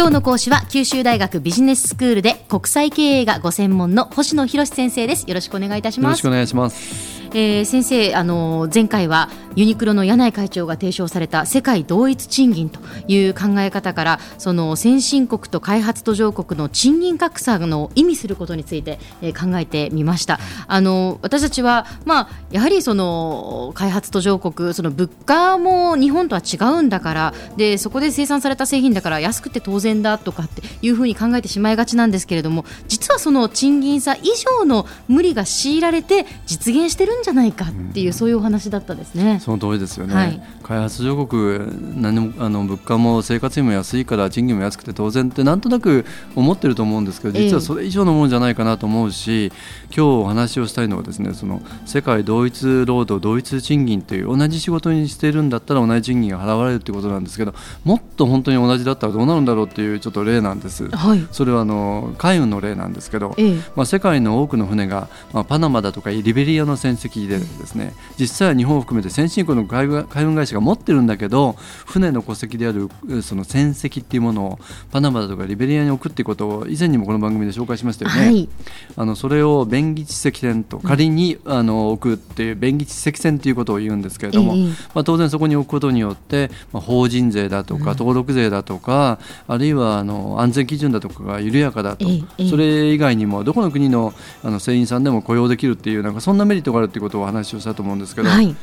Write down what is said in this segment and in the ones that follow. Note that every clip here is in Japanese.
今日の講師は九州大学ビジネススクールで国際経営がご専門の星野博先生です。よろしくお願いいたします。よろしくお願いします。えー、先生あの前回はユニクロの柳井会長が提唱された世界同一賃金という考え方からその先進国と開発途上国の賃金格差の意味することについて、えー、考えてみました。あの私たちは、まあ、やはりその開発途上国その物価も日本とは違うんだからでそこで生産された製品だから安くて当然だとかっていうふうに考えてしまいがちなんですけれども実はその賃金差以上の無理が強いられて実現してるんじゃないかっていう、うん、そういうお話だったですね。その通りですよね。はい、開発上国何もあの物価も生活費も安いから賃金も安くて当然ってなんとなく思ってると思うんですけど実はそれ以上のものじゃないかなと思うし、えー、今日お話をしたいのはですねその世界同一労働同一賃金という同じ仕事にしているんだったら同じ賃金が払われるということなんですけどもっと本当に同じだったらどうなるんだろうっていうちょっと例なんです。はい、それはあの海運の例なんですけど、えー、まあ、世界の多くの船が、まあ、パナマだとかリベリアの船籍でですね実際は日本を含めて先進国の海運会社が持ってるんだけど船の戸籍であるその船籍っていうものをパナマだとかリベリアに置くっていうことを以前にもこの番組で紹介しましたよね。はい、あのそれを便宜知積船と仮に、うん、あの置くっていう便宜知積船ということを言うんですけれども、えー、まあ、当然そこに置くことによって、まあ、法人税だとか登録税だとか、うん、あるいはあの安全基準だとかが緩やかだと、えー、それ以外にもどこの国のあの船員さんでも雇用できるっていうなんかそんなメリットがあるっていうことをお話をしたと思うんですけど、はい、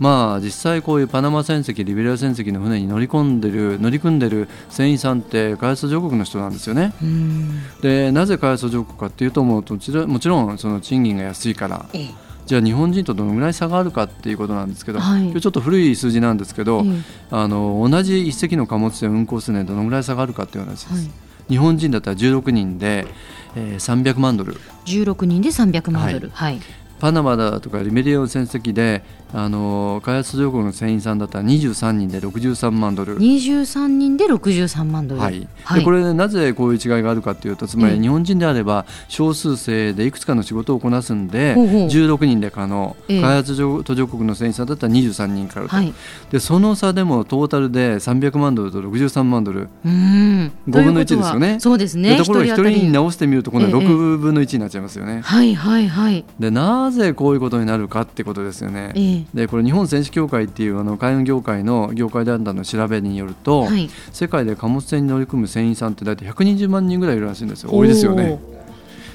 まあ実際こういうパナマ船籍リベリア船籍の船に乗り込んでる乗り組んでる船員さんって開発途上国の人なんですよね。でなぜ開発途上国かっていうともうもちろんその賃金が安いから。ええ。じゃあ日本人とどのぐらい差があるかっていうことなんですけど、はい、今日ちょっと古い数字なんですけど、あの同じ一隻の貨物船運航するのにどのぐらい差があるかっていう話です。はい、日本人だったら16人で、えー、300万ドル。16人で300万ドル、はい、はいパナマだとかリメリアの船籍であの開発途上国の船員さんだったら23人で63万ドル。23人で63万ドル、はい。はい、でこれ、ね、なぜこういう違いがあるかというとつまり日本人であれば少数制でいくつかの仕事をこなすんで、う16人で可能、開発途上国の船員さんだったら23人からと、はい、でその差でもトータルで300万ドルと63万ドル。うん。5分の1ですよね。そうですね。ところが1人に直してみると今度は6分の1になっちゃいますよね。はいはいはい。でなぜこういうことになるかってことですよね。ええ、でこれ日本選手協会っていうあの海運業界の業界団体の調べによると、はい、世界で貨物船に乗り組む船員さんって大体120万人ぐらいいるらしいんですよ多いですよね。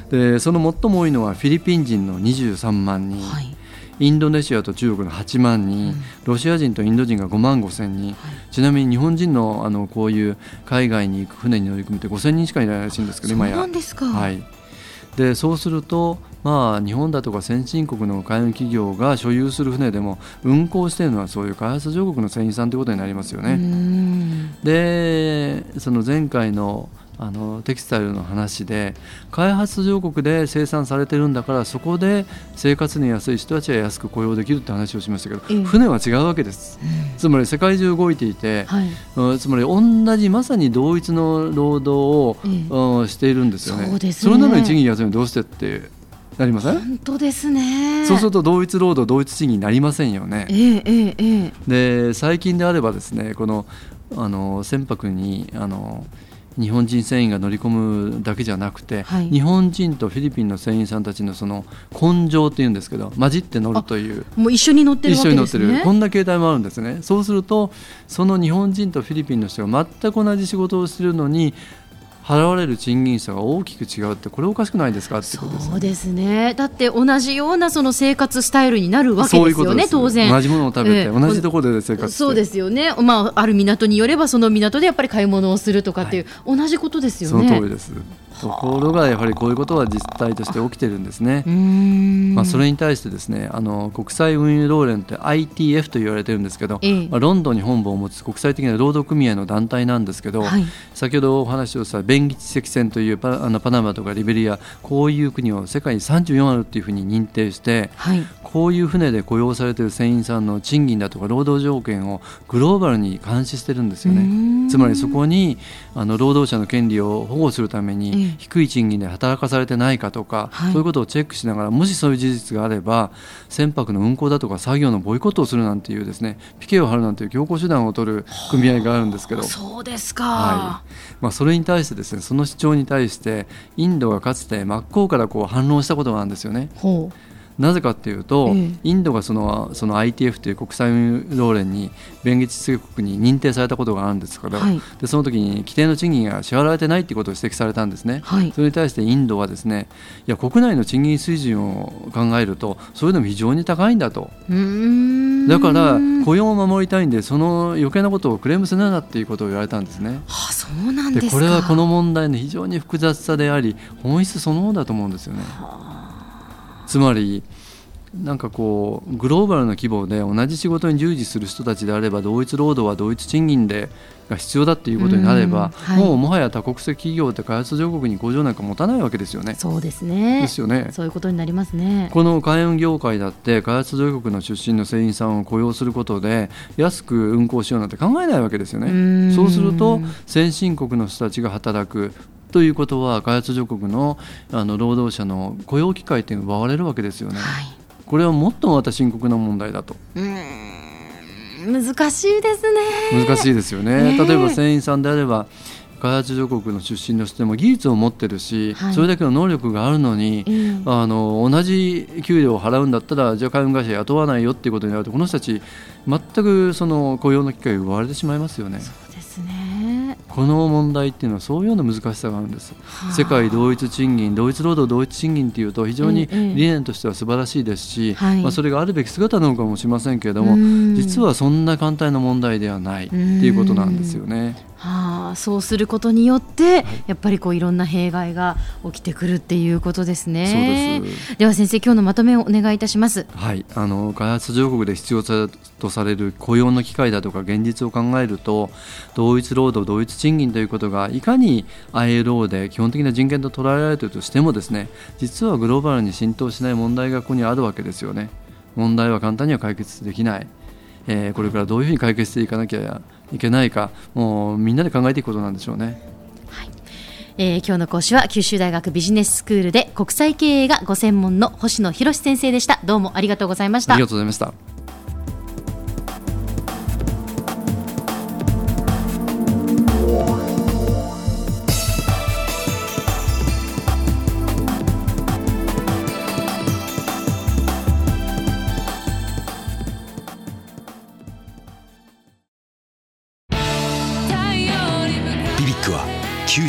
でその最も多いのはフィリピン人の23万人。はいインドネシアと中国の8万人、うん、ロシア人とインド人が5万5千人、はい、ちなみに日本人のあのこういう海外に行く船に乗り組むって5千人しかいないらしいんですけど今や。そうなんですか、はい、でそうすると、まあ、日本だとか先進国の海運企業が所有する船でも運航しているのはそういう開発上国の船員さんということになりますよね。でその前回のあのテキスタイルの話で開発上国で生産されてるんだからそこで生活に安い人たちは安く雇用できるって話をしましたけど、え船は違うわけです、うん、つまり世界中動いていて、はい、つまり同じまさに同一の労働を、えしているんですよね。そね。それなのに賃金安いのどうしてってなりません？本当ですね。そうすると同一労働同一賃金になりませんよね。えー、えー、で最近であればですねこのあの船舶にあの日本人船員が乗り込むだけじゃなくて、はい、日本人とフィリピンの船員さんたちのその根性っていうんですけど混じって乗るという。もう一緒に乗ってる、ね、一緒に乗ってる。こんな形態もあるんですね。そうするとその日本人とフィリピンの人が全く同じ仕事をしているのに払われる賃金差が大きく違うってこれおかしくないですか？ってことです、ね、そうですね。だって同じようなその生活スタイルになるわけですよね当然。同じものを食べて、えー、同じところで生活そうですよね、まあ、ある港によればその港でやっぱり買い物をするとかっていう、はい、同じことですよね。その通りです。ところがやはりこういうことは実態として起きてるんですね。まあ、それに対してですねあの国際運輸労連って ITF と言われてるんですけど、ええ、まあ、ロンドンに本部を持つ国際的な労働組合の団体なんですけど、はい、先ほどお話をした便宜知積船というパあのパナマとかリベリアこういう国を世界に34あるっていうふうに認定して、はい、こういう船で雇用されている船員さんの賃金だとか労働条件をグローバルに監視してるんですよね。つまりそこにあの労働者の権利を保護するために、低い賃金で働かされてないかとか、はい、そういうことをチェックしながらもしそういう事実があれば船舶の運航だとか作業のボイコットをするなんていうですねピケを張るなんていう強硬手段を取る組合があるんですけど。そうですか、はい。まあ、それに対してですねその主張に対してインドがかつて真っ向からこう反論したことがあるんですよね。なぜかっていうと、えインドがそのその ITF という国際運動連に便宜秩序国に認定されたことがあるんですから、はい、でその時に規定の賃金が支払われてないということを指摘されたんですね、はい、それに対してインドはですねいや国内の賃金水準を考えるとそれでも非常に高いんだと。だから雇用を守りたいんでその余計なことをクレームするなっていうことを言われたんですね。はあ、そうなんでこれはこの問題の非常に複雑さであり本質そのものだと思うんですよね。はあつまりなんかこうグローバルな規模で同じ仕事に従事する人たちであれば同一労働は同一賃金でが必要だっていうことになれば、はい、もうもはや多国籍企業って開発上国に工場なんか持たないわけですよね。そうですね。ですよね。そういうことになりますね。この海運業界だって開発上国の出身の船員さんを雇用することで安く運航しようなんて考えないわけですよね。そうすると先進国の人たちが働くということは開発上国のあの労働者の雇用機会って奪われるわけですよね。はい、これはもっとまた深刻な問題だと。難しいですね。難しいですよね。例えば船員さんであれば開発上国の出身の人でも技術を持ってるし、はい、それだけの能力があるのに、うん、あの同じ給料を払うんだったらじゃあ海運会社雇わないよっていうことになるとこの人たち全くその雇用の機会を奪われてしまいますよねこの問題っていうのはそういうような難しさがあるんです。世界同一賃金同一労働同一賃金っていうと非常に理念としては素晴らしいですし、まあ、それがあるべき姿なのかもしれませんけれども実はそんな簡単な問題ではないっていうことなんですよね。はあ、そうすることによって、はい、やっぱりこういろんな弊害が起きてくるっていうことですね。ででは先生今日のまとめをお願いいたします。はい、あの開発上国で必要とされる雇用の機会だとか現実を考えると同一労働同一賃金ということがいかに ILO で基本的な人権と捉えられているとしてもですね実はグローバルに浸透しない問題がここにあるわけですよね。問題は簡単には解決できない。えー、これからどういうふうに解決していかなきゃいけないかもうみんなで考えていくことなんでしょうね。はい。えー、今日の講師は九州大学ビジネススクールで国際経営がご専門の星野博先生でした。どうもありがとうございました。ありがとうございました